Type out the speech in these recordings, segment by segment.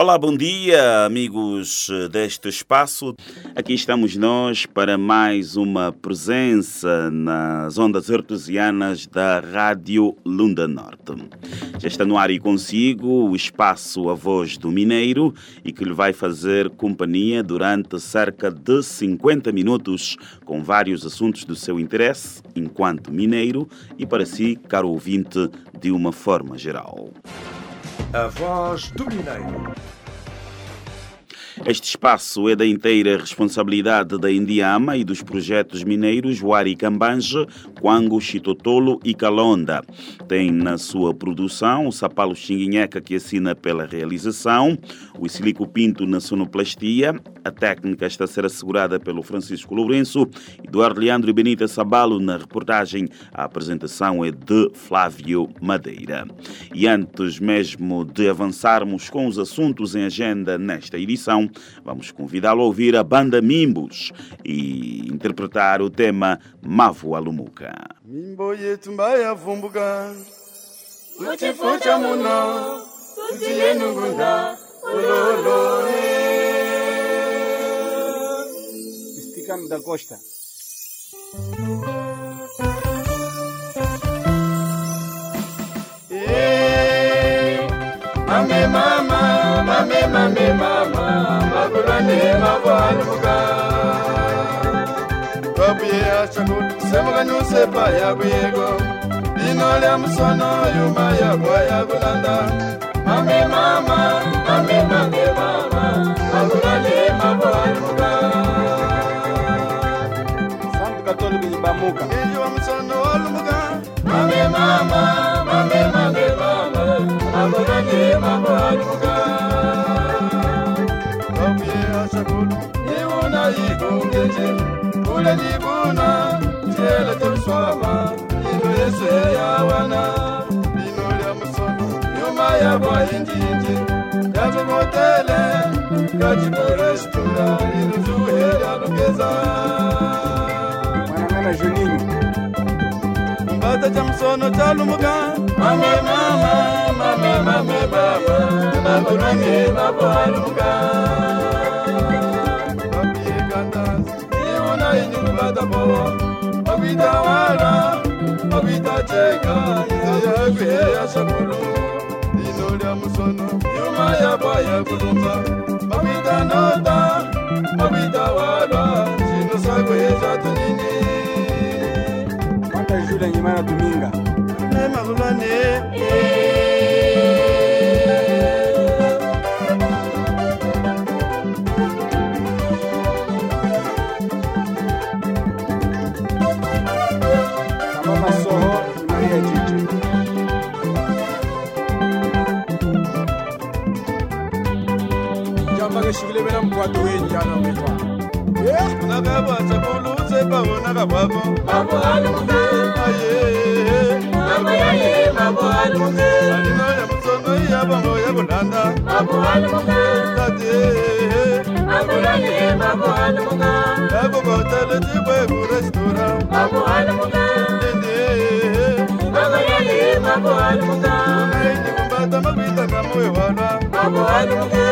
Olá, bom dia, amigos deste espaço. Aqui estamos nós para mais uma presença nas ondas artesianas da Rádio Lunda Norte. Já está no ar e consigo o espaço A Voz do Mineiro e que lhe vai fazer companhia durante cerca de 50 minutos com vários assuntos do seu interesse enquanto mineiro e para si, caro ouvinte, de uma forma geral. A voz do Mineiro. Este espaço é da inteira responsabilidade da Indiama e dos projetos mineiros Wari Cambanje, Quango, Chitotolo e Calonda. Tem na sua produção o Sapalo Xinguinheca, que assina pela realização, o Silico Pinto na sonoplastia, a técnica está a ser assegurada pelo Francisco Lourenço, Eduardo Leandro e Benita Sabalo na reportagem. A apresentação é de Flávio Madeira. E antes mesmo de avançarmos com os assuntos em agenda nesta edição, vamos convidá-lo a ouvir a banda Mimbos e interpretar o tema Mavu Alumuca. ulolo Esticando da Costa. mame mama mamemamema makulane mavaluka babuye acakutusebukanyusepa yabuyego lino lya musono yuma yabwa yabulanda mamemama mamemamemama makulane mavaluka santukatolukinyibamuka kula libuna tela temswama lino yesu eyawana. Lino lya musono nyuma yabwa injinji yatemotele katiburesitula lino zuhe lya lugeza mwanangana juninho. Mbata cha musono cha lumuka mame mama mame mame baba. Babanange baba lumuka. madapowo obita wala obita cheka yeyeguye ya shakulu lino lya musono yuma yaba yebulunza obita nota obita wala shino saguye shatunini mata jule nyimana tuminga nemakubane eh. namba ngeshikilebela mgwado wenjana wetwa nakabatsa kulutse pabona kababo aninaya mutsongo iyabongo yakulanda yakuboteletikwegu restora mago alunga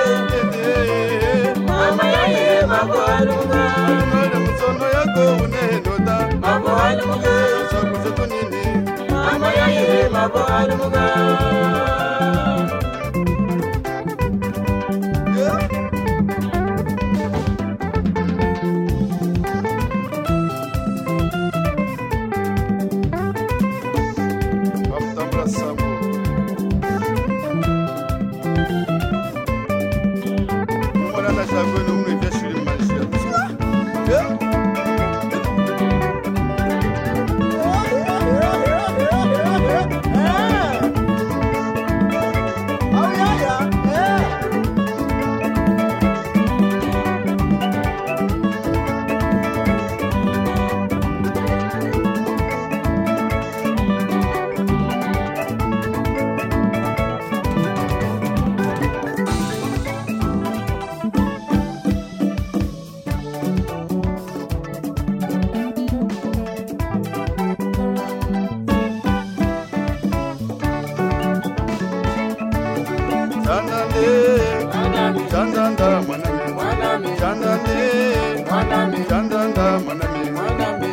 mama yaye mago alunga alimana musono yako unedoda mago alunga sakuza tunini mama yaye mago alunga chandanda mwanami mwanami chandande mwanami chandanda mwanami mwanami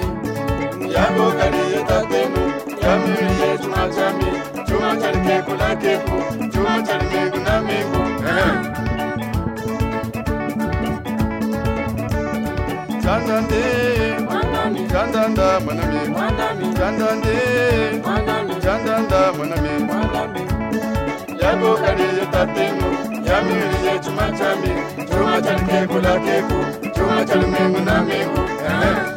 yako kali yetatenu yamiri yetu machami chuma chalike kulakeku chuma chalike kunamiku chandande mwanami chandanda mwanami mwanami chandande mwanami chandanda mwanami mwanami yako kali yetatenu Jamii lije chuma jamii, chuma chalke kula keku, chuma chalme nguna meku. Eh.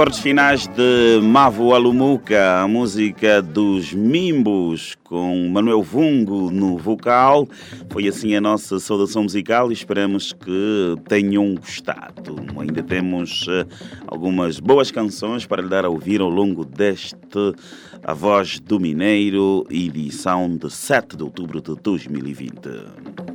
Acordes finais de Mavo Alumuca, a música dos Mimbos, com Manuel Vungo no vocal. Foi assim a nossa saudação musical e esperamos que tenham gostado. Ainda temos eh, algumas boas canções para lhe dar a ouvir ao longo deste A Voz do Mineiro, edição de 7 de outubro de 2020.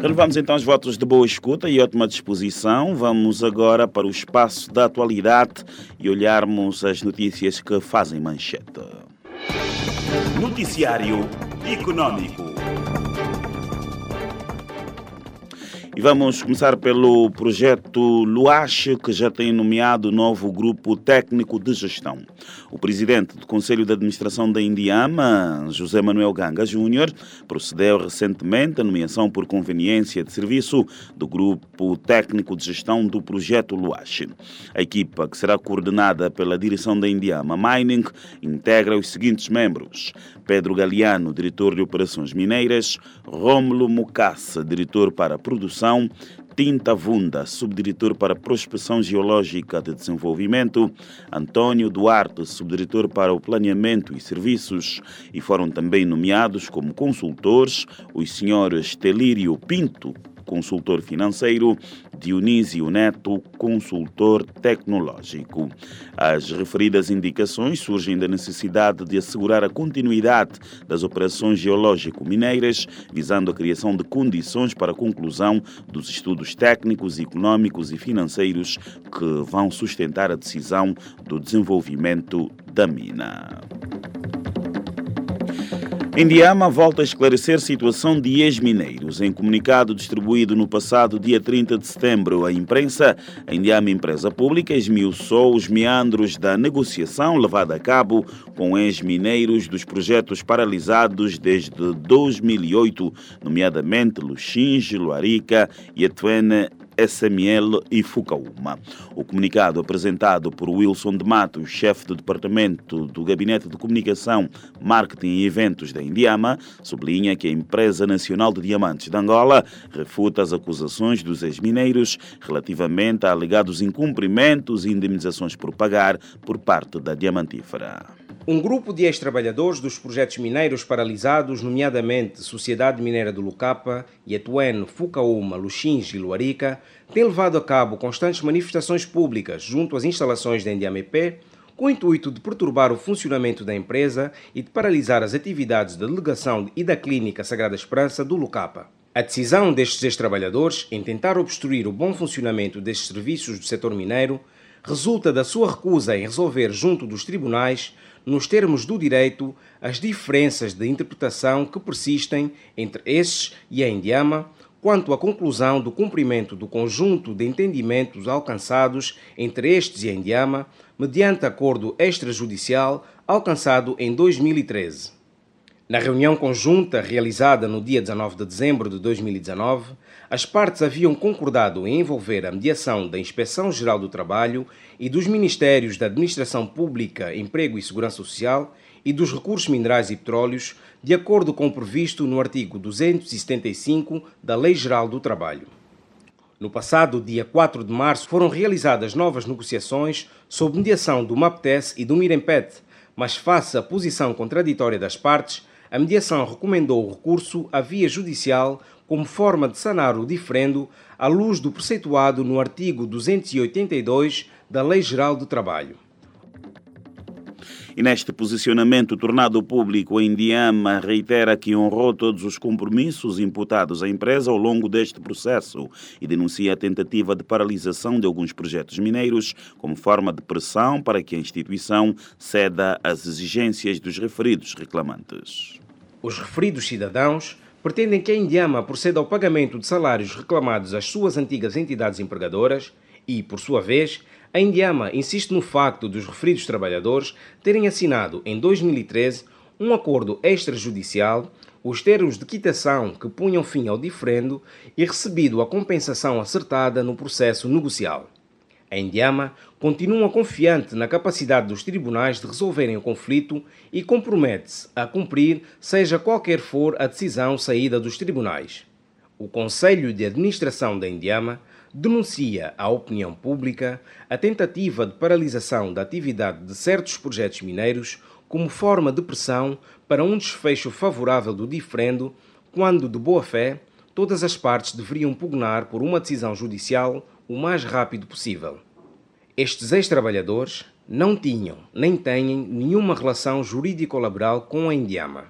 Renovamos então os votos de boa escuta e ótima disposição. Vamos agora para o espaço da atualidade e olharmos as notícias que fazem manchete. Noticiário Econômico. E vamos começar pelo projeto Luache, que já tem nomeado novo grupo técnico de gestão. O presidente do Conselho de Administração da Indiama, José Manuel Ganga Júnior, procedeu recentemente à nomeação por conveniência de serviço do grupo técnico de gestão do projeto Luache. A equipa, que será coordenada pela direção da Indiama Mining, integra os seguintes membros: Pedro Galeano, diretor de operações mineiras, Rômulo Mucaça, diretor para a Tinta Vunda, subdiretor para Prospecção Geológica de Desenvolvimento, Antônio Duarte, subdiretor para o Planeamento e Serviços, e foram também nomeados como consultores os senhores Telírio Pinto, consultor financeiro, Dionísio Neto, consultor tecnológico. As referidas indicações surgem da necessidade de assegurar a continuidade das operações geológico-mineiras, visando a criação de condições para a conclusão dos estudos técnicos, econômicos e financeiros que vão sustentar a decisão do desenvolvimento da mina. Indiama volta a esclarecer situação de ex-mineiros. Em comunicado distribuído no passado dia 30 de setembro à imprensa, a Indiama Empresa Pública esmiuçou os meandros da negociação levada a cabo com ex-mineiros dos projetos paralisados desde 2008, nomeadamente Luxinge, Luarica e Etuene SML e Fucaúma. O comunicado apresentado por Wilson de Matos, chefe do Departamento do Gabinete de Comunicação, Marketing e Eventos da Indiama, sublinha que a Empresa Nacional de Diamantes de Angola refuta as acusações dos ex-mineiros relativamente a alegados incumprimentos e indemnizações por pagar por parte da diamantífera. Um grupo de ex-trabalhadores dos projetos mineiros paralisados, nomeadamente Sociedade Mineira do Lucapa, Yetuene, Fucaúma, Luxinge e Luarica, tem levado a cabo constantes manifestações públicas junto às instalações da NDAMP, com o intuito de perturbar o funcionamento da empresa e de paralisar as atividades da delegação e da clínica Sagrada Esperança do Lucapa. A decisão destes ex-trabalhadores em tentar obstruir o bom funcionamento destes serviços do setor mineiro resulta da sua recusa em resolver junto dos tribunais, nos termos do direito, as diferenças de interpretação que persistem entre estes e a Indiama quanto à conclusão do cumprimento do conjunto de entendimentos alcançados entre estes e a Indiama, mediante acordo extrajudicial alcançado em 2013. Na reunião conjunta realizada no dia 19 de dezembro de 2019, as partes haviam concordado em envolver a mediação da Inspeção Geral do Trabalho e dos Ministérios da Administração Pública, Emprego e Segurança Social e dos Recursos Minerais e Petróleos, de acordo com o previsto no artigo 275 da Lei Geral do Trabalho. No passado dia 4 de março foram realizadas novas negociações sob mediação do MAPTES e do Mirempet, mas face à posição contraditória das partes, a mediação recomendou o recurso à via judicial como forma de sanar o diferendo à luz do preceituado no artigo 282 da Lei Geral do Trabalho. E neste posicionamento tornado público, a Indiama reitera que honrou todos os compromissos imputados à empresa ao longo deste processo e denuncia a tentativa de paralisação de alguns projetos mineiros como forma de pressão para que a instituição ceda às exigências dos referidos reclamantes. Os referidos cidadãos pretendem que a Indiama proceda ao pagamento de salários reclamados às suas antigas entidades empregadoras e, por sua vez, a Indiama insiste no facto dos referidos trabalhadores terem assinado em 2013 um acordo extrajudicial, os termos de quitação que punham fim ao diferendo e recebido a compensação acertada no processo negocial. A Indiama continua confiante na capacidade dos tribunais de resolverem o conflito e compromete-se a cumprir, seja qualquer for a decisão saída dos tribunais. O Conselho de Administração da Indiama denuncia à opinião pública a tentativa de paralisação da atividade de certos projetos mineiros como forma de pressão para um desfecho favorável do diferendo, quando, de boa fé, todas as partes deveriam pugnar por uma decisão judicial o mais rápido possível. Estes ex-trabalhadores não tinham nem têm nenhuma relação jurídico-laboral com a Indiama.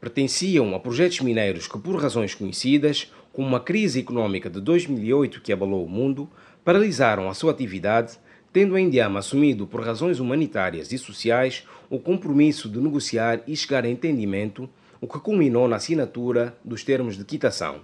Pertenciam a projetos mineiros que, por razões conhecidas, como a crise econômica de 2008 que abalou o mundo, paralisaram a sua atividade, tendo a Indiama assumido por razões humanitárias e sociais o compromisso de negociar e chegar a entendimento, o que culminou na assinatura dos termos de quitação.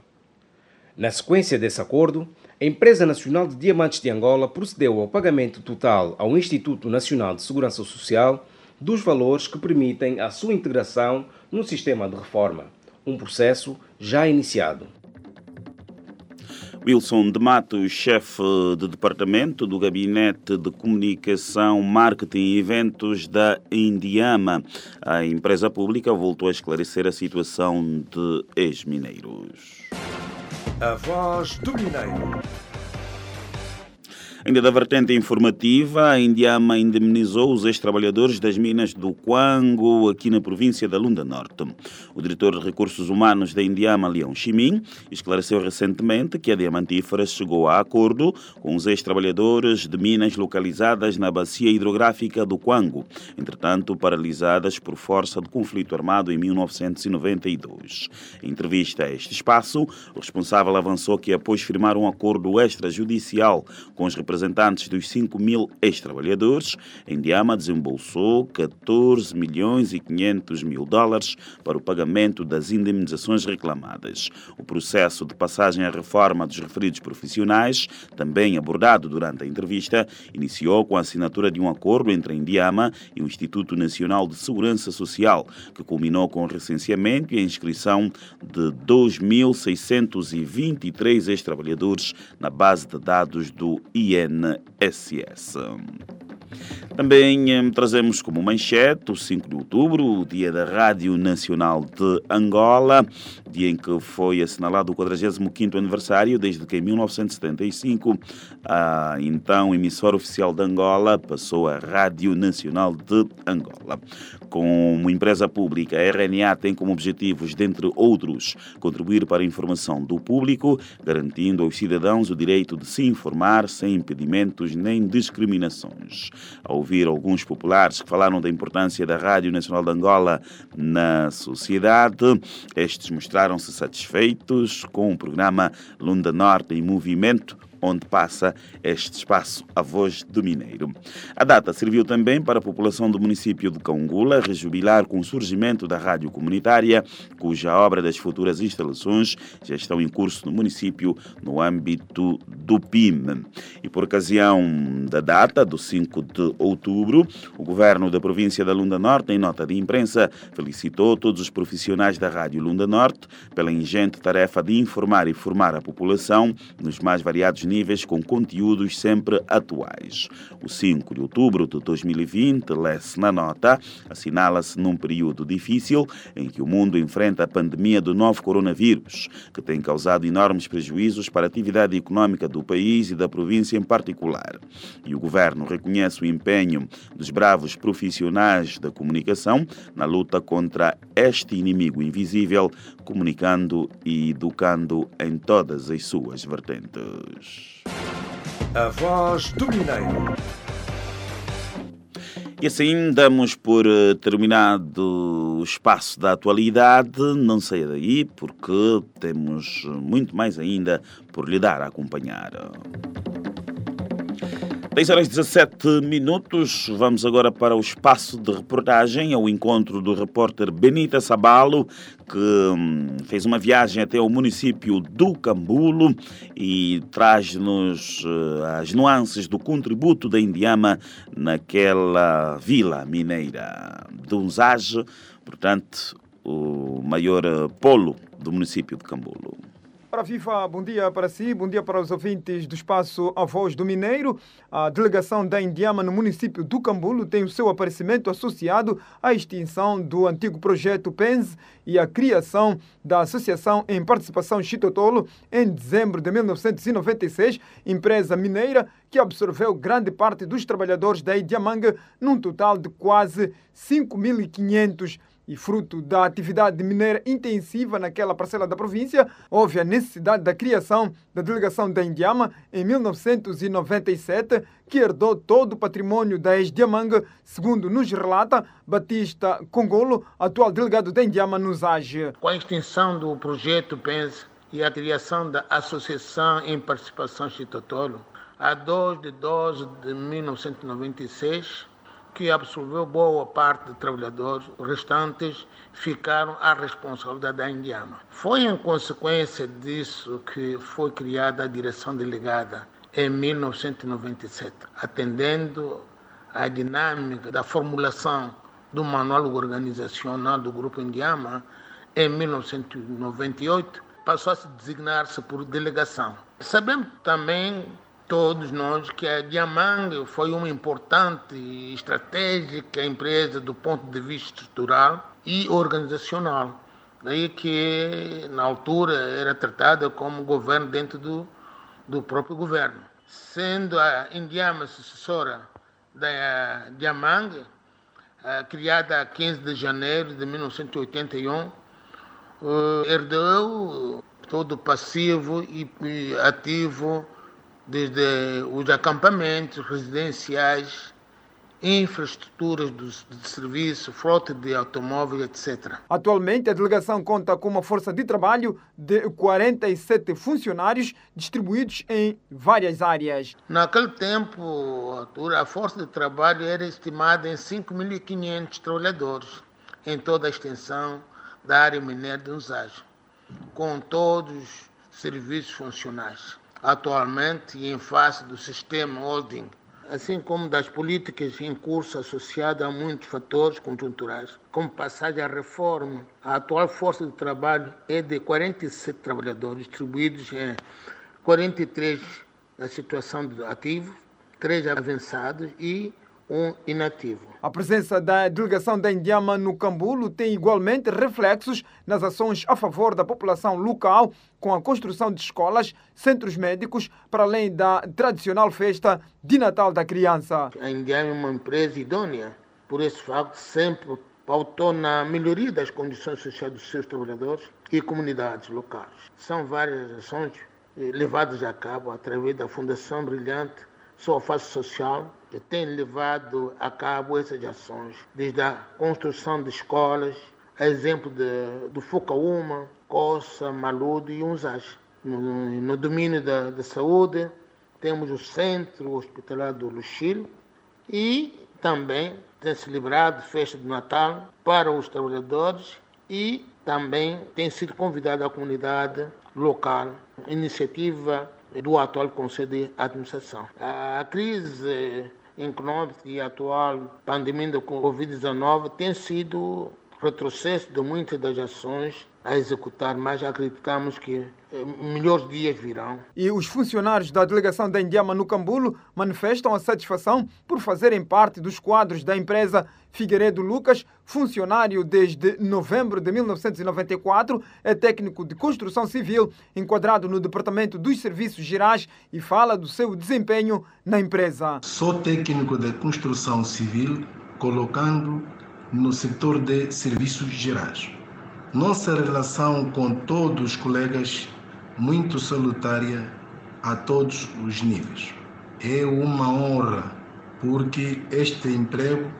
Na sequência desse acordo, a Empresa Nacional de Diamantes de Angola procedeu ao pagamento total ao Instituto Nacional de Segurança Social dos valores que permitem a sua integração no sistema de reforma, um processo já iniciado. Wilson de Matos, chefe de departamento do Gabinete de Comunicação, Marketing e Eventos da Indiama. A empresa pública voltou a esclarecer a situação de ex-mineiros. A voz do Mineiro. Ainda da vertente informativa, a Indiama indemnizou os ex-trabalhadores das minas do Quango, aqui na província da Lunda Norte. O diretor de Recursos Humanos da Indiama, Leão Chimin, esclareceu recentemente que a Diamantífera chegou a acordo com os ex-trabalhadores de minas localizadas na bacia hidrográfica do Quango, entretanto paralisadas por força de conflito armado em 1992. Em entrevista a este espaço, o responsável avançou que após firmar um acordo extrajudicial com os representantes representantes dos 5 mil ex-trabalhadores, Indiama desembolsou 14 milhões e 500 mil dólares para o pagamento das indemnizações reclamadas. O processo de passagem à reforma dos referidos profissionais, também abordado durante a entrevista, iniciou com a assinatura de um acordo entre a Indiama e o Instituto Nacional de Segurança Social, que culminou com o recenseamento e a inscrição de 2.623 ex-trabalhadores na base de dados do IE INSS. Também eh, trazemos como manchete o 5 de outubro, o dia da Rádio Nacional de Angola, dia em que foi assinalado o 45º aniversário, desde que em 1975 a então emissora oficial de Angola passou a Rádio Nacional de Angola. Como empresa pública, a RNA tem como objetivos, dentre outros, contribuir para a informação do público, garantindo aos cidadãos o direito de se informar sem impedimentos nem discriminações. Ao ouvir alguns populares que falaram da importância da Rádio Nacional de Angola na sociedade. Estes mostraram-se satisfeitos com o programa Lunda Norte em Movimento, onde passa este espaço, a voz do Mineiro. A data serviu também para a população do município de Congula rejubilar com o surgimento da rádio comunitária, cuja obra das futuras instalações já estão em curso no município no âmbito do PIM. E por ocasião da data, do 5 de outubro, o governo da província da Lunda Norte, em nota de imprensa, felicitou todos os profissionais da Rádio Lunda Norte pela ingente tarefa de informar e formar a população nos mais variados níveis disponíveis com conteúdos sempre atuais. O 5 de outubro de 2020, lê-se na nota, assinala-se num período difícil em que o mundo enfrenta a pandemia do novo coronavírus, que tem causado enormes prejuízos para a atividade econômica do país e da província em particular. E o governo reconhece o empenho dos bravos profissionais da comunicação na luta contra este inimigo invisível, comunicando e educando em todas as suas vertentes. A voz do Mineiro. E assim damos por eh, terminado o espaço da atualidade. Não saia daí, porque temos muito mais ainda por lhe dar a acompanhar. 10 horas e 17 minutos. Vamos agora para o espaço de reportagem, ao encontro do repórter Benita Sabalo, que hum, fez uma viagem até o município do Cambulo e traz-nos uh, as nuances do contributo da Indiama naquela vila mineira de Unzage, portanto, o maior uh, polo do município de Cambulo. Para Viva, bom dia para si, bom dia para os ouvintes do espaço A Voz do Mineiro. A delegação da Indiama no município do Cambulo tem o seu aparecimento associado à extinção do antigo projeto PENS e à criação da Associação em Participação Chitotolo em dezembro de 1996, empresa mineira que absorveu grande parte dos trabalhadores da Idiamanga, num total de quase 5.500 e fruto da atividade mineira intensiva naquela parcela da província, houve a necessidade da criação da delegação da Indiama em 1997, que herdou todo o patrimônio da ex-Diamanga, segundo nos relata Batista Congolo, atual delegado da Indiama nos AGE. Com a extinção do projeto PENS e a criação da Associação em Participação Chitotolo, a 2 de 12 de 1996, que absorveu boa parte dos trabalhadores, restantes ficaram à responsabilidade da Indiama. Foi em consequência disso que foi criada a direção delegada em 1997, atendendo à dinâmica da formulação do manual organizacional do Grupo Indiama em 1998, passou a se designar-se por delegação. Sabemos também todos nós que a Diamang foi uma importante e estratégica empresa do ponto de vista estrutural e organizacional. Daí que, na altura, era tratada como governo dentro do, do próprio governo. Sendo a Indiama sucessora da Diamang, criada a 15 de janeiro de 1981, herdou todo o passivo e ativo desde os acampamentos residenciais, infraestruturas de serviço, frota de automóveis, etc. Atualmente, a delegação conta com uma força de trabalho de 47 funcionários distribuídos em várias áreas. Naquele tempo, a força de trabalho era estimada em 5.500 trabalhadores em toda a extensão da área mineira de Usagem, com todos os serviços funcionais atualmente em face do sistema holding, assim como das políticas em curso associadas a muitos fatores conjunturais, como passagem à reforma. A atual força de trabalho é de 47 trabalhadores, distribuídos em 43 na situação de ativos, 3 avançados e um inativo. A presença da delegação da Indiama no Cambulo tem igualmente reflexos nas ações a favor da população local, com a construção de escolas, centros médicos, para além da tradicional festa de Natal da criança. A Indiama é uma empresa idônea, por esse facto, sempre pautou na melhoria das condições sociais dos seus trabalhadores e comunidades locais. São várias ações levadas a cabo através da Fundação Brilhante Sua Face Social que tem levado a cabo essas ações, desde a construção de escolas, a exemplo de, do Fucaúma, Coça, Maludo e Unzas. No, no domínio da, da, saúde, temos o Centro Hospitalar do Luxil e também tem celebrado festa de Natal para os trabalhadores e também tem sido convidada a comunidade local, iniciativa do atual Conselho de Administração. A crise econômica e a atual pandemia da Covid-19 tem sido retrocesso de muitas das ações a executar, mas acreditamos que eh, melhores dias virão. E os funcionários da delegação da Indiama no Cambulo manifestam a satisfação por fazerem parte dos quadros da empresa Figueiredo Lucas, funcionário desde novembro de 1994, é técnico de construção civil, enquadrado no Departamento dos Serviços Gerais e fala do seu desempenho na empresa. Sou técnico de construção civil, colocando no setor de serviços gerais. Nossa relação com todos os colegas muito salutária a todos os níveis. É uma honra porque este emprego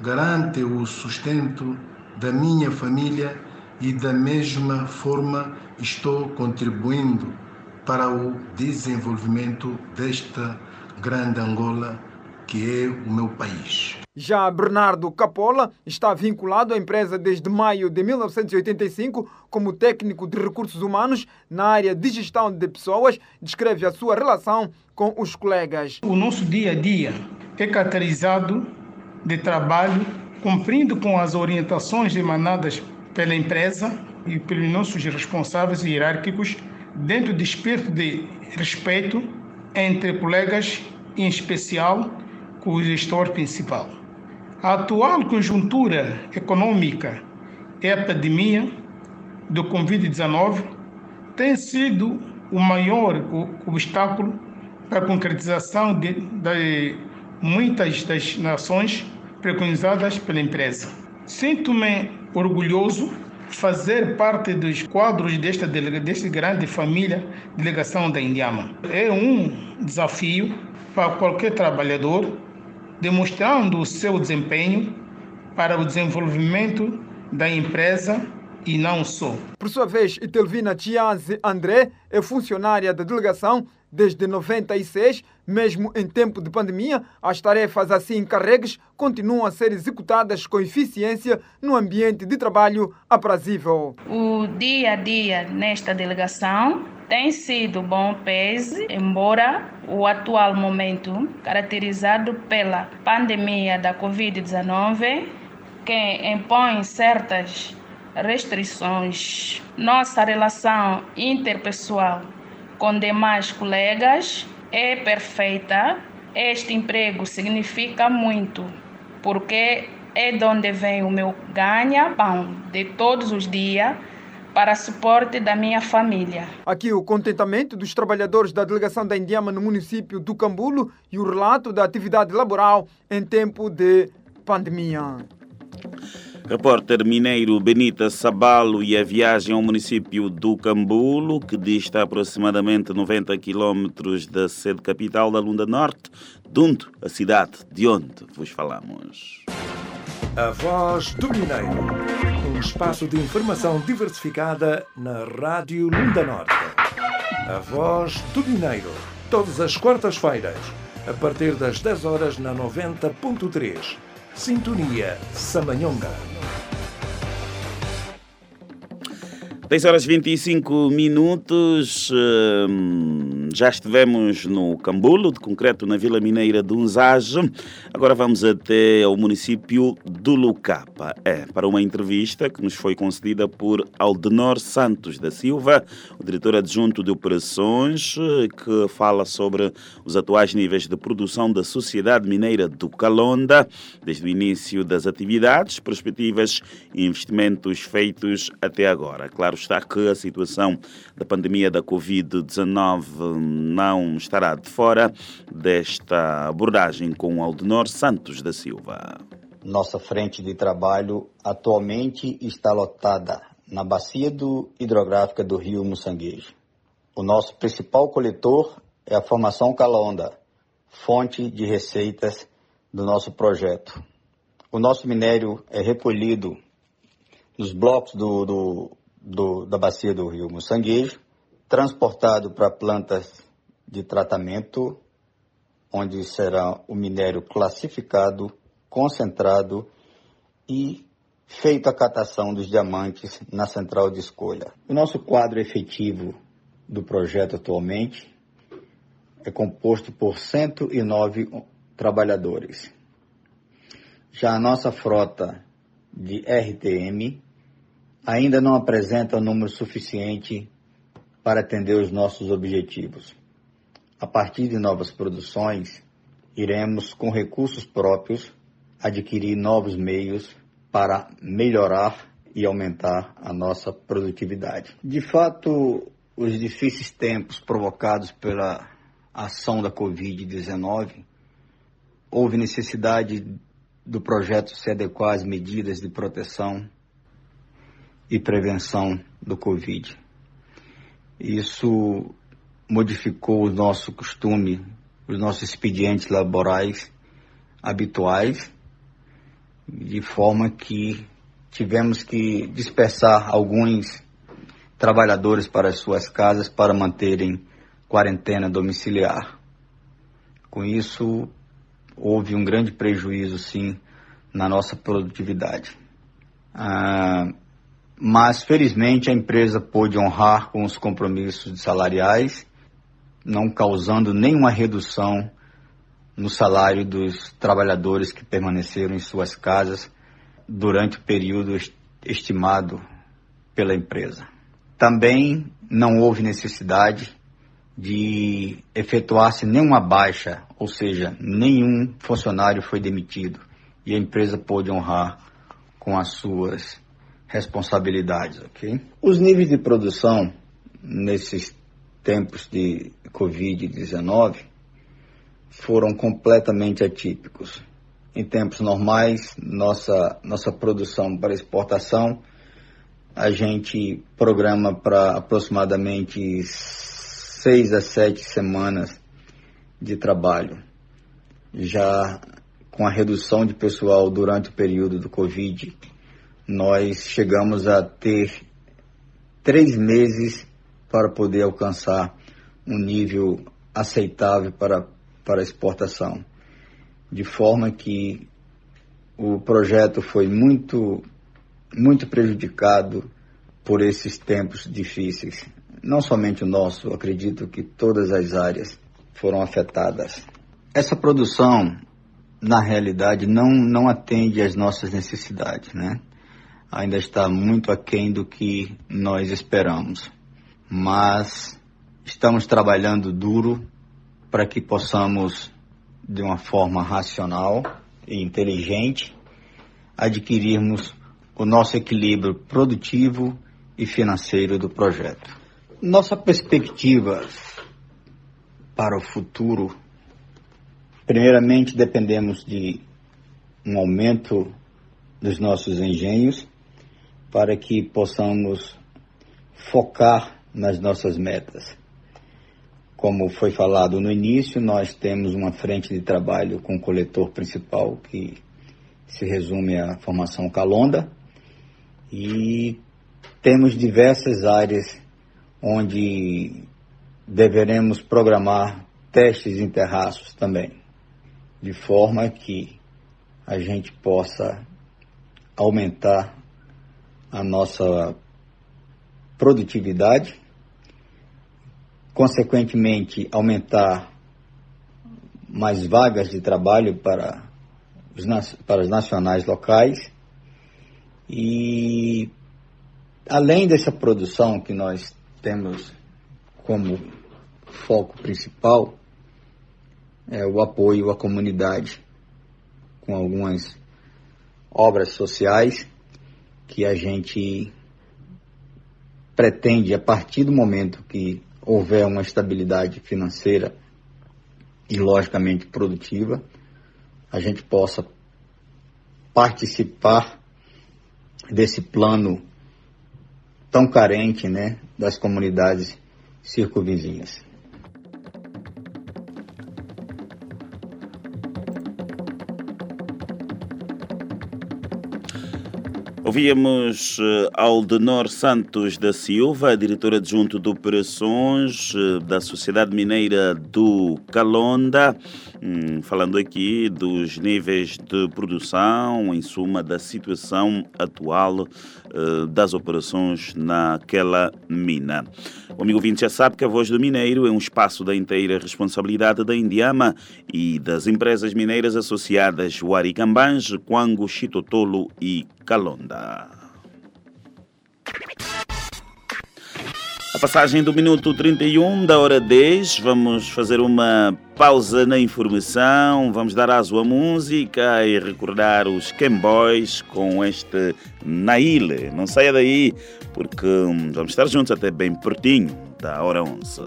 garante o sustento da minha família e da mesma forma estou contribuindo para o desenvolvimento desta grande Angola que é o meu país. Já Bernardo Capola está vinculado à empresa desde maio de 1985 como técnico de recursos humanos na área de gestão de pessoas. Descreve a sua relação com os colegas. O nosso dia a dia é caracterizado de trabalho, cumprindo com as orientações emanadas pela empresa e pelos nossos responsáveis hierárquicos, dentro do espírito de respeito entre colegas, em especial o gestor principal. A atual conjuntura econômica e a pandemia do Covid-19 tem sido o maior obstáculo para a concretização de, de muitas das nações preconizadas pela empresa. Sinto-me orgulhoso fazer parte dos quadros desta, desta grande família delegação da Indiama. É um desafio para qualquer trabalhador demonstrando o seu desempenho para o desenvolvimento da empresa e não só. Por sua vez, Itelvina Tiazi André é funcionária da delegação desde 96, mesmo em tempo de pandemia, as tarefas assim encarregues continuam a ser executadas com eficiência no ambiente de trabalho aprazível. O dia a dia nesta delegação tem sido bom peso, embora o atual momento, caracterizado pela pandemia da Covid-19, que impõe certas restrições. Nossa relação interpessoal com demais colegas é perfeita. Este emprego significa muito, porque é de onde vem o meu ganha-pão de todos os dias para suporte da minha família. Aqui o contentamento dos trabalhadores da delegação da Indiama no município do Cambulo e o relato da atividade laboral em tempo de pandemia. Repórter mineiro Benita Sabalo e a viagem ao município do Cambulo, que dista aproximadamente 90 quilómetros da sede capital da Lunda Norte, Dunto, a cidade de onde vos falamos. A Voz do Mineiro. Um espaço de informação diversificada na Rádio Lunda Norte. A Voz do Mineiro. Todas as quartas-feiras, a partir das 10 horas na 90.3. Sintonia Samanhonga. 10 horas 25 minutos. Hum, já estivemos no Cambulo, de concreto na Vila Mineira de Unzage. Agora vamos até ao município do Lucapa. É, para uma entrevista que nos foi concedida por Aldenor Santos da Silva, o diretor adjunto de operações, que fala sobre os atuais níveis de produção da Sociedade Mineira do Calonda, desde o início das atividades, perspectivas e investimentos feitos até agora. Claro está que a situação da pandemia da Covid-19 não estará de fora desta abordagem com Aldenor Santos da Silva. Nossa frente de trabalho atualmente está lotada na bacia do hidrográfica do rio Mussanguejo. O nosso principal coletor é a formação Calonda, fonte de receitas do nosso projeto. O nosso minério é recolhido nos blocos do, do, do, da bacia do rio Moçanguejo, transportado para plantas de tratamento, onde será o minério classificado, concentrado e feita a catação dos diamantes na central de escolha. O nosso quadro efetivo do projeto atualmente é composto por 109 trabalhadores. Já a nossa frota de RTM ainda não apresenta um número suficiente para atender os nossos objetivos. A partir de novas produções, iremos, com recursos próprios, adquirir novos meios para melhorar e aumentar a nossa produtividade. De fato, os difíceis tempos provocados pela ação da Covid-19, houve necessidade do projeto se adequar às medidas de proteção e prevenção do Covid. Isso modificou o nosso costume, os nossos expedientes laborais habituais, de forma que tivemos que dispersar alguns trabalhadores para as suas casas para manterem quarentena domiciliar. Com isso, houve um grande prejuízo, sim, na nossa produtividade. Ah, mas, felizmente, a empresa pôde honrar com os compromissos salariais, não causando nenhuma redução no salário dos trabalhadores que permaneceram em suas casas durante o período estimado pela empresa. Também não houve necessidade de efetuar-se nenhuma baixa, ou seja, nenhum funcionário foi demitido e a empresa pôde honrar com as suas responsabilidades, ok? Os níveis de produção nesses tempos de Covid-19 foram completamente atípicos. Em tempos normais, nossa, nossa produção para exportação, a gente programa para aproximadamente seis a sete semanas de trabalho. Já com a redução de pessoal durante o período do Covid, nós chegamos a ter três meses para poder alcançar um nível aceitável para, para exportação. De forma que o projeto foi muito, muito prejudicado por esses tempos difíceis. Não somente o nosso, acredito que todas as áreas foram afetadas. Essa produção, na realidade, não, não atende às nossas necessidades, né? Ainda está muito aquém do que nós esperamos. Mas estamos trabalhando duro para que possamos, de uma forma racional e inteligente, adquirirmos o nosso equilíbrio produtivo e financeiro do projeto. Nossa perspectiva para o futuro, primeiramente dependemos de um aumento dos nossos engenhos para que possamos focar nas nossas metas. Como foi falado no início, nós temos uma frente de trabalho com o coletor principal que se resume à formação Calonda e temos diversas áreas onde deveremos programar testes em terraços também, de forma que a gente possa aumentar a nossa produtividade, consequentemente aumentar mais vagas de trabalho para os, para os nacionais locais. E Além dessa produção que nós temos como foco principal, é o apoio à comunidade, com algumas obras sociais que a gente pretende, a partir do momento que houver uma estabilidade financeira e, logicamente, produtiva, a gente possa participar desse plano tão carente né, das comunidades circunvizinhas. Ouvíamos uh, Aldenor Santos da Silva, diretora adjunto de operações uh, da Sociedade Mineira do Calonda, um, falando aqui dos níveis de produção, em suma, da situação atual uh, das operações naquela mina. O amigo ouvinte já sabe que a Voz do Mineiro é um espaço da inteira responsabilidade da Indiama e das empresas mineiras associadas Huaricambange, Quango, Chitotolo e Calonda. A passagem do minuto 31 da hora 10, vamos fazer uma pausa na informação, vamos dar aso à música e recordar os Camboys com este Naile. Não saia daí, porque hum, vamos estar juntos até bem pertinho da hora 11.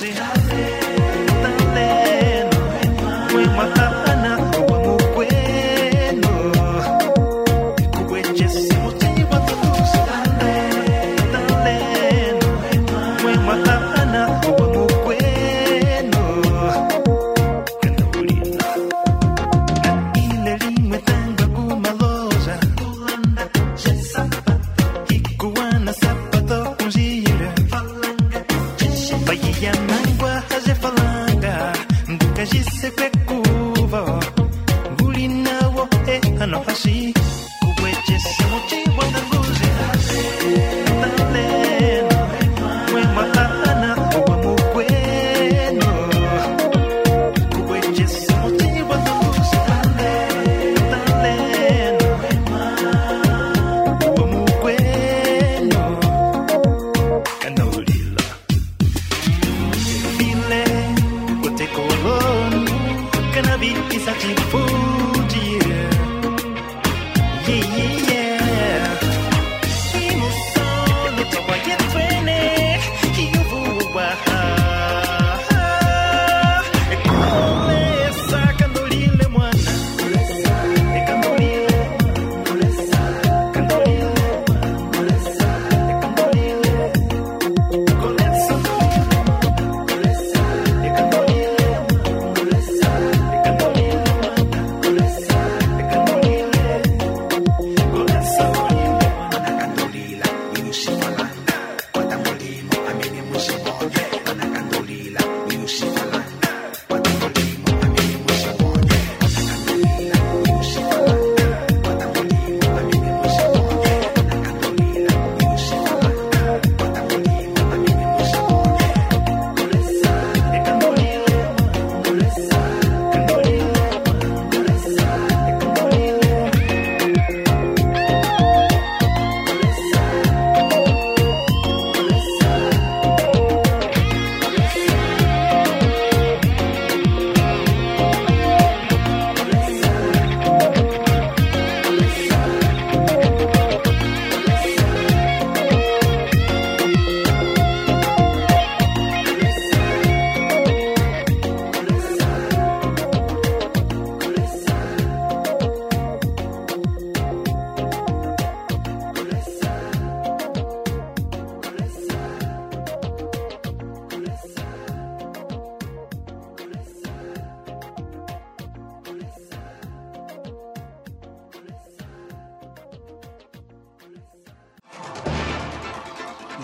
They have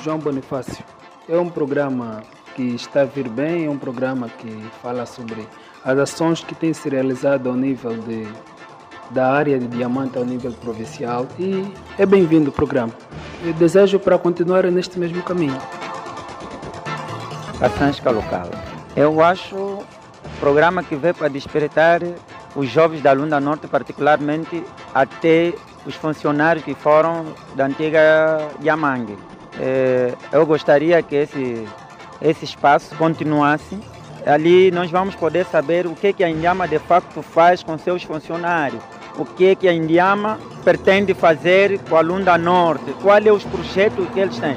João Bonifácio. É um programa que está a vir bem, é um programa que fala sobre as ações que têm se realizado ao nível de, da área de diamante ao nível provincial e é bem-vindo o programa. Eu desejo para continuar neste mesmo caminho. A local. Eu acho um programa que veio para despertar os jovens da Lunda Norte, particularmente até os funcionários que foram da antiga Yamangue. É, eu gostaria que esse, esse espaço continuasse. Ali nós vamos poder saber o que, que a Inhama de facto faz com seus funcionários. o que é que a Indiama pretende fazer com a Lunda Norte, quais são os projetos que eles têm.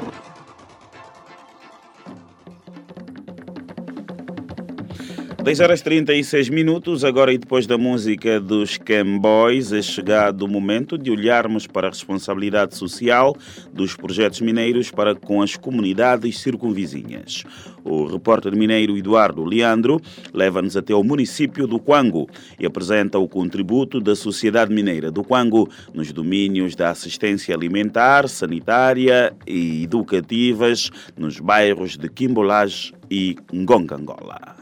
10 horas 36 minutos, agora e depois da música dos Camboys, é chegado o momento de olharmos para a responsabilidade social dos projetos mineiros para com as comunidades circunvizinhas. O repórter mineiro Eduardo Leandro leva-nos até o município do Quango e apresenta o contributo da sociedade mineira do Quango nos domínios da assistência alimentar, sanitária e educativas nos bairros de Quimbolage e Ngongangola.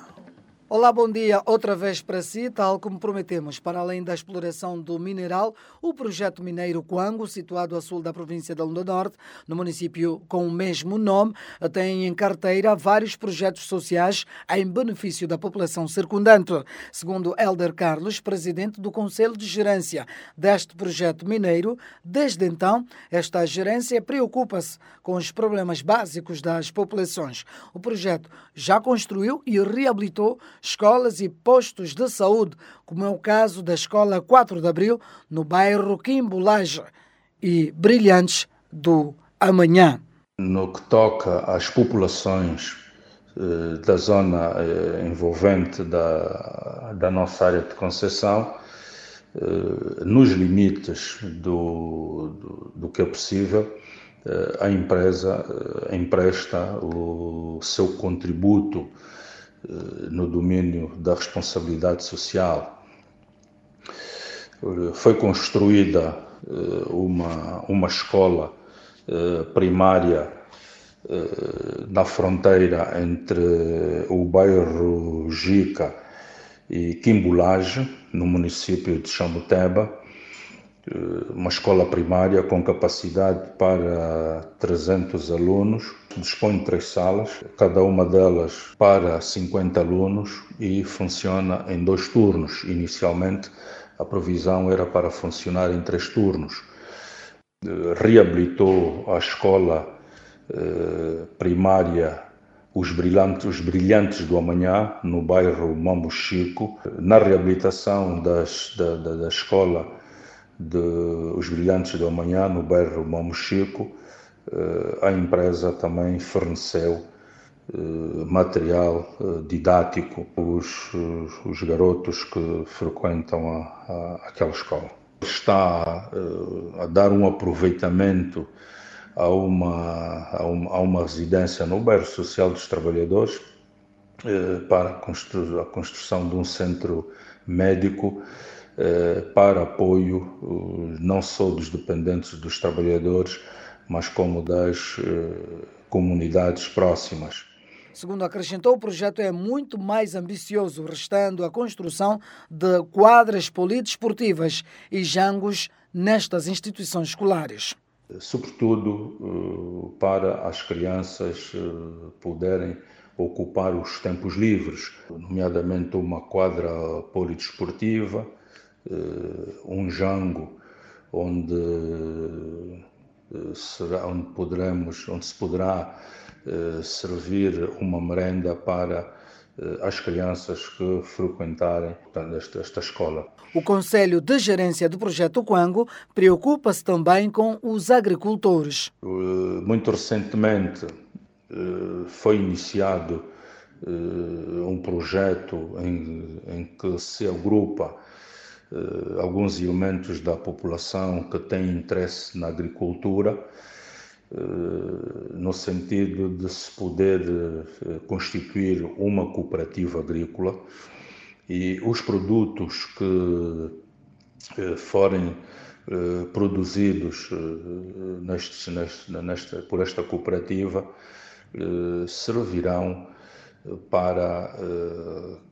Olá, bom dia outra vez para si. Tal como prometemos, para além da exploração do mineral, o projeto mineiro Quango, situado a sul da província da Lunda Norte, no município com o mesmo nome, tem em carteira vários projetos sociais em benefício da população circundante. Segundo Elder Carlos, presidente do Conselho de Gerência deste projeto mineiro, desde então, esta gerência preocupa-se com os problemas básicos das populações. O projeto já construiu e reabilitou escolas e postos de saúde, como é o caso da Escola 4 de Abril, no bairro Quimbulaja e Brilhantes do Amanhã. No que toca às populações eh, da zona eh, envolvente da, da nossa área de concessão, eh, nos limites do, do, do que é possível, a empresa empresta o seu contributo eh, no domínio da responsabilidade social. Foi construída eh, uma, uma escola eh, primária na fronteira entre o bairro Jica e Quimbulage, no município de Chambuteba, eh, uma escola primária com capacidade para 300 alunos, dispõe de três salas, cada uma delas para 50 alunos e funciona em dois turnos. Inicialmente, a provisão era para funcionar em três turnos. Eh, reabilitou a escola eh, primária os brilhantes, os brilhantes do amanhã no bairro Mambo Chico. Na reabilitação das, da, da, da escola de Os Brilhantes do Amanhã, no bairro Momo Chico, eh, a empresa também forneceu eh, material eh, didático os, os garotos que frequentam a, a, aquela escola. Está a dar um aproveitamento a uma, a uma, a uma residência no bairro social dos trabalhadores para a construção de um centro médico para apoio não só dos dependentes dos trabalhadores, mas como das eh, comunidades próximas. Segundo acrescentou, o projeto é muito mais ambicioso, restando a construção de quadras poliesportivas e jangos nestas instituições escolares. Sobretudo eh, para as crianças poderem ocupar os tempos livres, nomeadamente uma quadra poliesportiva, eh, um jango onde eh, será onde poderemos onde se poderá eh, servir uma merenda para as crianças que frequentarem esta, esta escola. O Conselho de Gerência do Projeto Quango preocupa-se também com os agricultores. Muito recentemente foi iniciado um projeto em, em que se agrupa eh, alguns elementos da população que têm interesse na agricultura, eh, no sentido de se poder eh, constituir uma cooperativa agrícola. E os produtos que forem produzidos nestes, nesta, por esta cooperativa servirão para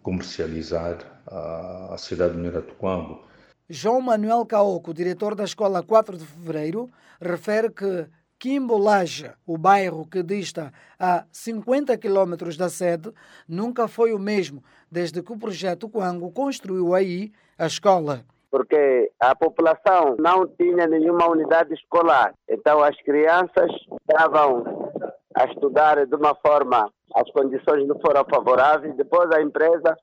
comercializar à, cidade de Miratuquambo. João Manuel Caoco, diretor da Escola 4 de Fevereiro, refere que Quimbolaja, o bairro que dista a 50 quilômetros da sede, nunca foi o mesmo desde que o projeto Quango construiu aí a escola. Porque a população não tinha nenhuma unidade escolar, então as crianças estavam a estudar de uma forma, as condições não foram favoráveis, depois a empresa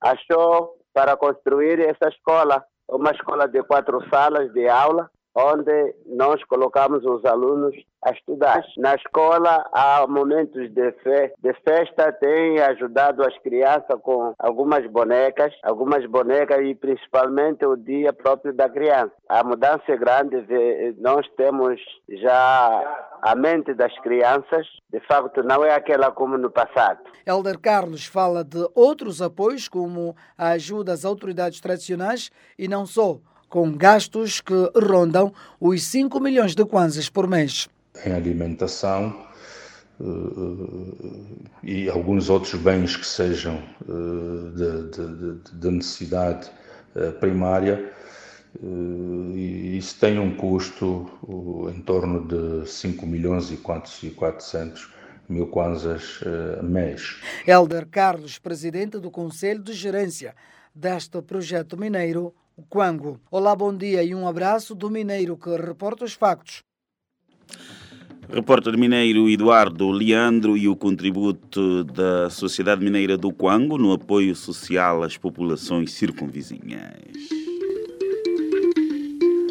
achou para construir essa escola uma escola de quatro salas de aula, onde nós colocamos os alunos a estudar. Na escola há momentos de, fe de festa, tem ajudado as crianças com algumas bonecas, algumas bonecas e principalmente o dia próprio da criança. A mudança é grande, nós temos já a mente das crianças, de facto não é aquela como no passado. Elder Carlos fala de outros apoios, como a ajuda às autoridades tradicionais e não só, com gastos que rondam os 5 milhões de kwanzas por mês em alimentação uh, e alguns outros bens que sejam de, de, necessidade primária. e isso tem um custo em torno de 5 milhões e 400 mil kwanzas mês. Helder Carlos, presidente do Conselho de Gerência deste projeto mineiro, o Quango. Olá, bom dia e um abraço do mineiro que reporta os factos. Repórter mineiro Eduardo Leandro e o contributo da Sociedade Mineira do Quango no apoio social às populações circunvizinhas.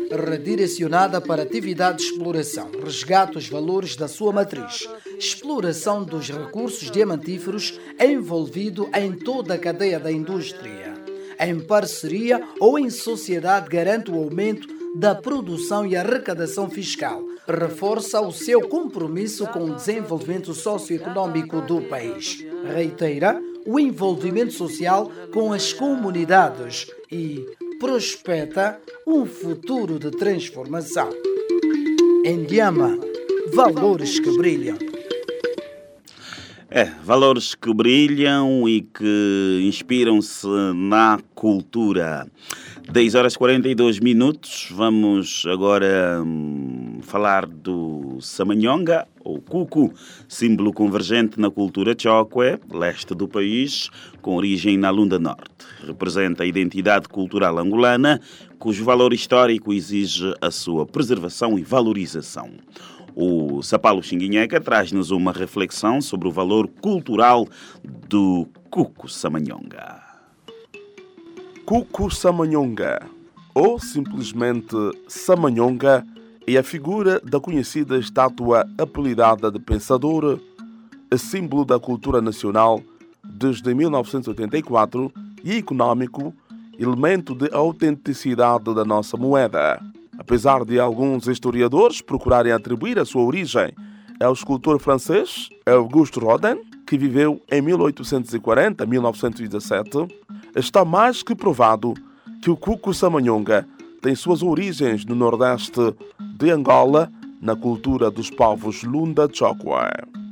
Redirecionada para atividade de exploração, resgata os valores da sua matriz. Exploração dos recursos diamantíferos envolvido em toda a cadeia da indústria. Em parceria ou em sociedade garante o aumento da produção e arrecadação fiscal. Reforça o seu compromisso com o desenvolvimento socioeconômico do país. Reitera o envolvimento social com as comunidades e prospeta um futuro de transformação. Endiama, valores que brilham. É, valores que brilham e que inspiram-se na cultura. 10 horas e 42 minutos. Vamos agora hum, falar do Samanyonga, ou Cuco, símbolo convergente na cultura Chokwe, leste do país, com origem na Lunda Norte. Representa a identidade cultural angolana, cujo valor histórico exige a sua preservação e valorização. O Sapalo Xinguinheca traz-nos uma reflexão sobre o valor cultural do Cuco Samanyonga. Cuco Samanyonga, ou simplesmente Samanyonga, é a figura da conhecida estátua apelidada de Pensador, símbolo da cultura nacional desde 1984 e econômico, elemento de autenticidade da nossa moeda. Apesar de alguns historiadores procurarem atribuir a sua origem ao escultor francês Auguste Rodin, que viveu em 1840 1917, está mais que provado que o cuco samanyonga tem suas origens no nordeste de Angola, na cultura dos povos Lunda Chokwe.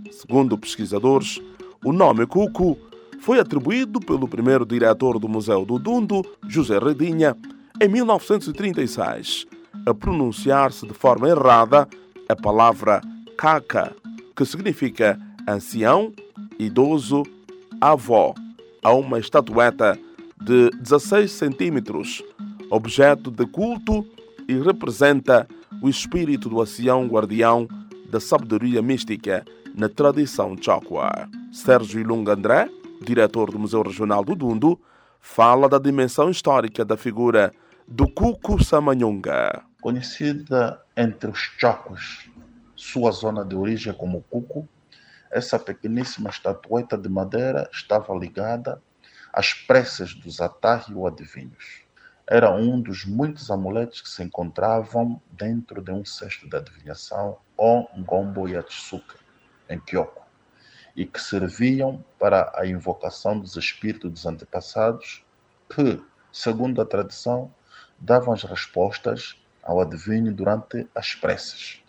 Segundo pesquisadores, o nome cuco foi atribuído pelo primeiro diretor do Museu do Dundo, José Redinha, em 1936 a pronunciar-se de forma errada a palavra caca, que significa ancião, idoso, avó, a uma estatueta de 16 centímetros, objeto de culto e representa o espírito do ancião guardião da sabedoria mística na tradição Chokwa. Sérgio Lunga André, diretor do Museu Regional do Dundo, fala da dimensão histórica da figura do Cuco Samanyonga. Conhecida entre os chocos, sua zona de origem como Cuco, essa pequeníssima estatueta de madeira estava ligada às preces dos atarri ou adivinhos. Era um dos muitos amuletos que se encontravam dentro de um cesto de adivinhação ou Ngombo Yatsuka, em Kyoko, e que serviam para a invocação dos espíritos dos antepassados que, segundo a tradição, davam as respostas ao adivinho durante as preces.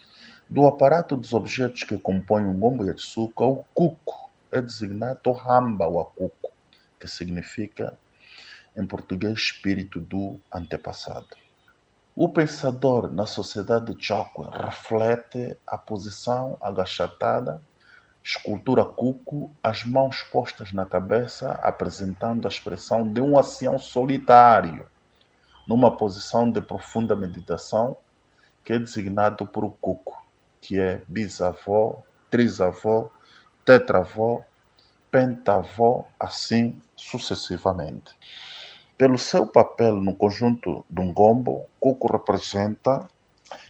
Do aparato dos objetos que compõem o gombo yatsuka, o cuco é designado ramba ou cuco, que significa, em português, espírito do antepassado. O pensador na sociedade de Chokwe reflete a posição agachatada, escultura cuco, as mãos postas na cabeça, apresentando a expressão de um ancião solitário numa posição de profunda meditação, que é designado por o cuco, que é bisavó, trisavó, tetravó, pentavó, assim sucessivamente. Pelo seu papel no conjunto do Ngombo, Cuco representa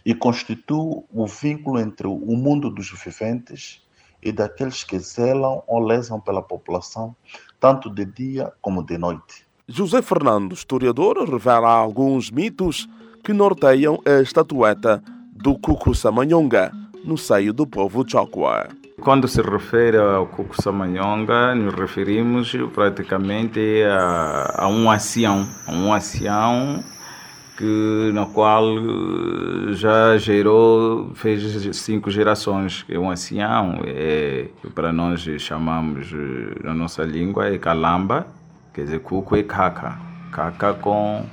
e constitui o vínculo entre o mundo dos viventes e daqueles que zelam ou lesam pela população, tanto de dia como de noite. José Fernando, historiador, revela alguns mitos que norteiam a estatueta do Cuco Samanyonga no seio do povo Chokwa. Quando se refere ao Cuco Samanyonga, nos referimos praticamente a, a um ancião, a um ancião que, no qual já gerou, fez cinco gerações. É um ancião, é, para nós chamamos, na nossa língua, é calamba, quer dizer, cuco é caca. Caca com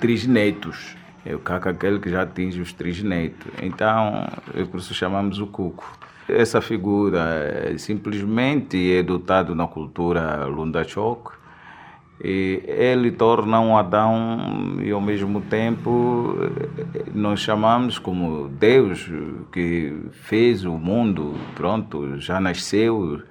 trisnetos. É o caca aquele que já atinge os trisnetos. Então, é por isso chamamos o cuco. Essa figura simplesmente é dotado na cultura Lundachok, e ele torna um Adão e ao mesmo tempo nós chamamos como Deus que fez o mundo, pronto, já nasceu,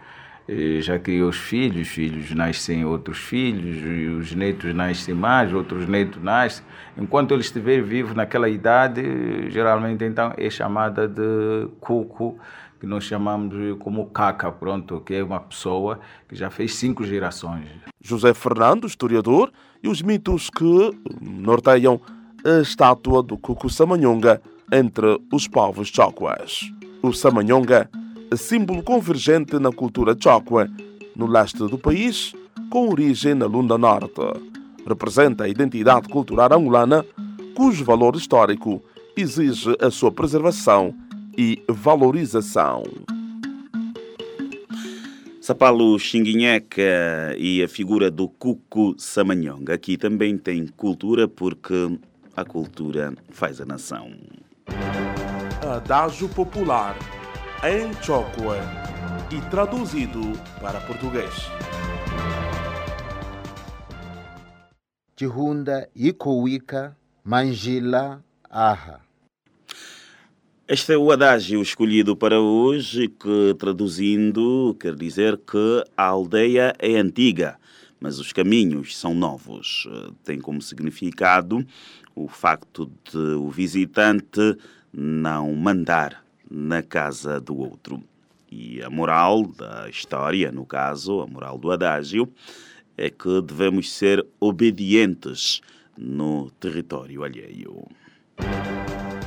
já criou os filhos, filhos nascem outros filhos, e os netos nascem mais, outros netos nascem. Enquanto ele estiver vivo naquela idade, geralmente então é chamada de cuco, que nós chamamos como caca, pronto, que é uma pessoa que já fez cinco gerações. José Fernando, historiador, e os mitos que norteiam a estátua do Cuco Samanyonga entre os povos chocuas. O Samanyonga, símbolo convergente na cultura chocua, no leste do país, com origem na Lunda Norte. Representa a identidade cultural angolana, cujo valor histórico exige a sua preservação e valorização. Sapalo Xinguinheca e a figura do Cuco Samanhonga. Aqui também tem cultura porque a cultura faz a nação. Adágio popular em Chocua e traduzido para português. Tihunda Ikowika Mangila Aha. Este é o adágio escolhido para hoje, que traduzindo quer dizer que a aldeia é antiga, mas os caminhos são novos. Tem como significado o facto de o visitante não mandar na casa do outro. E a moral da história, no caso, a moral do adágio, é que devemos ser obedientes no território alheio.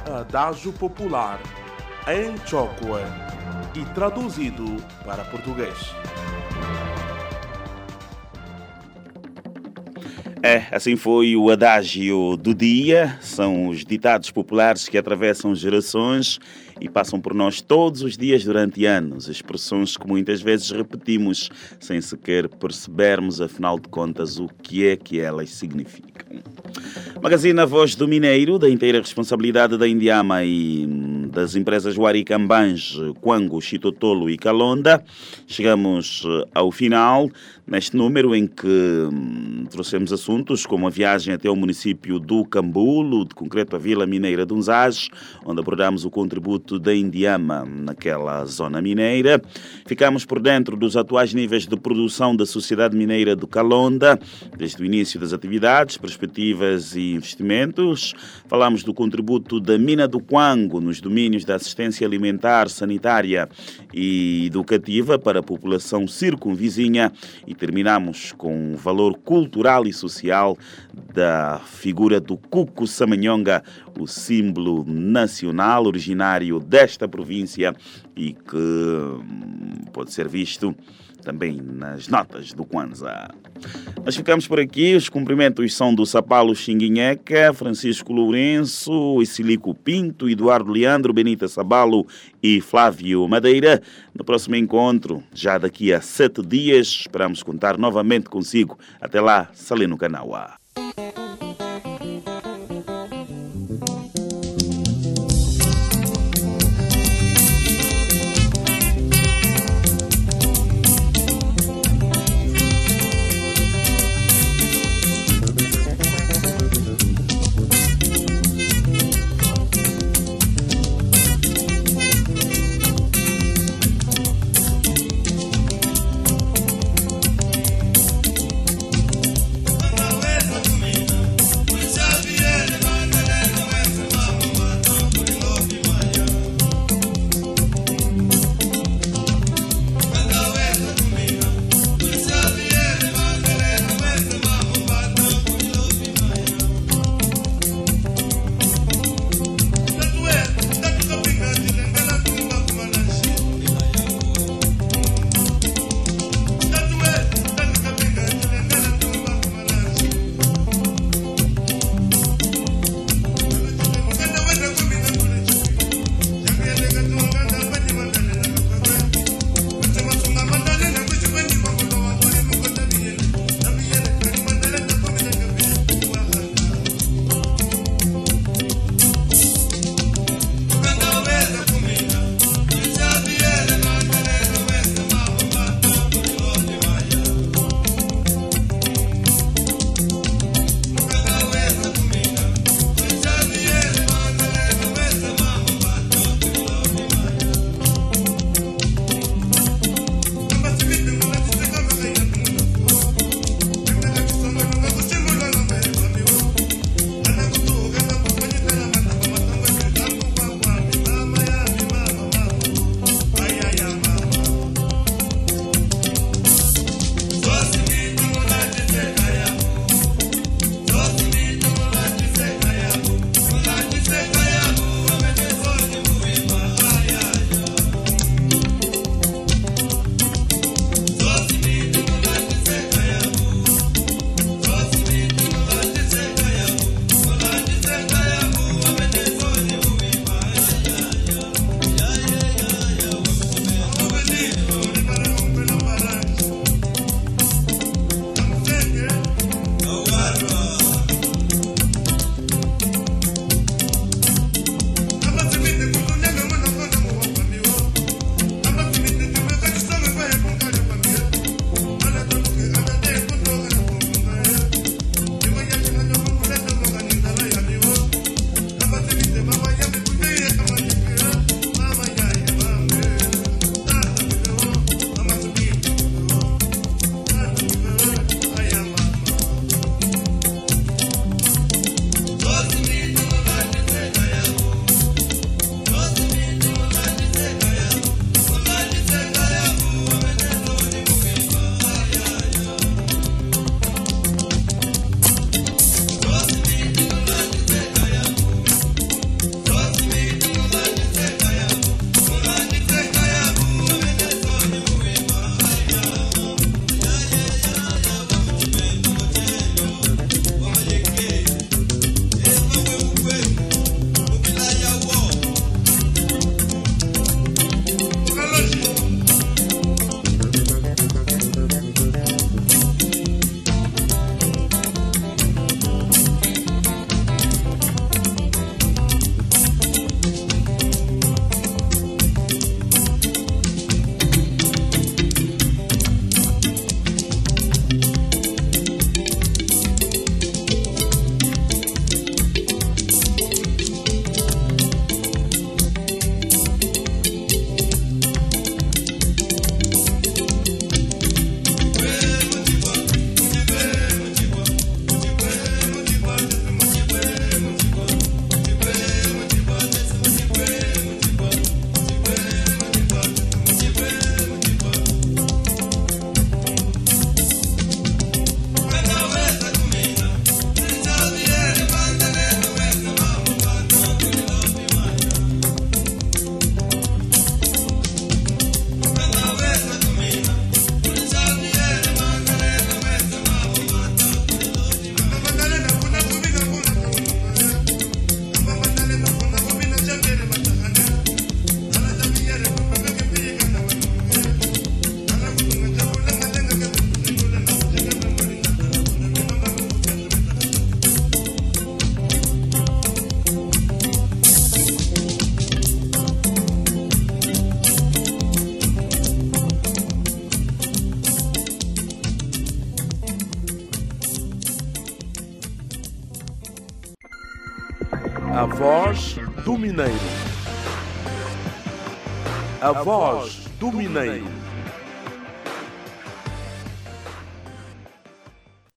Adágio popular em Chocua e traduzido para português. É, assim foi o adágio do dia. São os ditados populares que atravessam gerações e passam por nós todos os dias durante anos. Expressões que muitas vezes repetimos sem sequer percebermos, afinal de contas, o que é que elas significam. Magazine A Voz do Mineiro, da inteira responsabilidade da Indiama e das empresas Huaricambange, Quango, Chitotolo e Calonda. Chegamos ao final neste número em que hum, trouxemos assuntos como a viagem até o município do Cambulo, de concreto a Vila Mineira de Unzage, onde abordamos o contributo da Indiama naquela zona mineira. Ficamos por dentro dos atuais níveis de produção da sociedade mineira do Calonda, desde o início das atividades, perspectivas e investimentos. Falamos do contributo da mina do Quango nos domínios da assistência alimentar, sanitária e educativa para a população circunvizinha. E terminamos com o valor cultural e social da figura do Cuco Samanhonga, o símbolo nacional originário desta província e que hum, pode ser visto também nas notas do Kwanzaa. Nós ficamos por aqui. Os cumprimentos são do Sapalo Xinguinheca, Francisco Lourenço, Isilico Pinto, Eduardo Leandro, Benita Sabalo e Flávio Madeira. No próximo encontro, já daqui a sete dias, esperamos contar novamente consigo. Até lá, Saleno Canaua. Mineiro. A voz do Mineiro.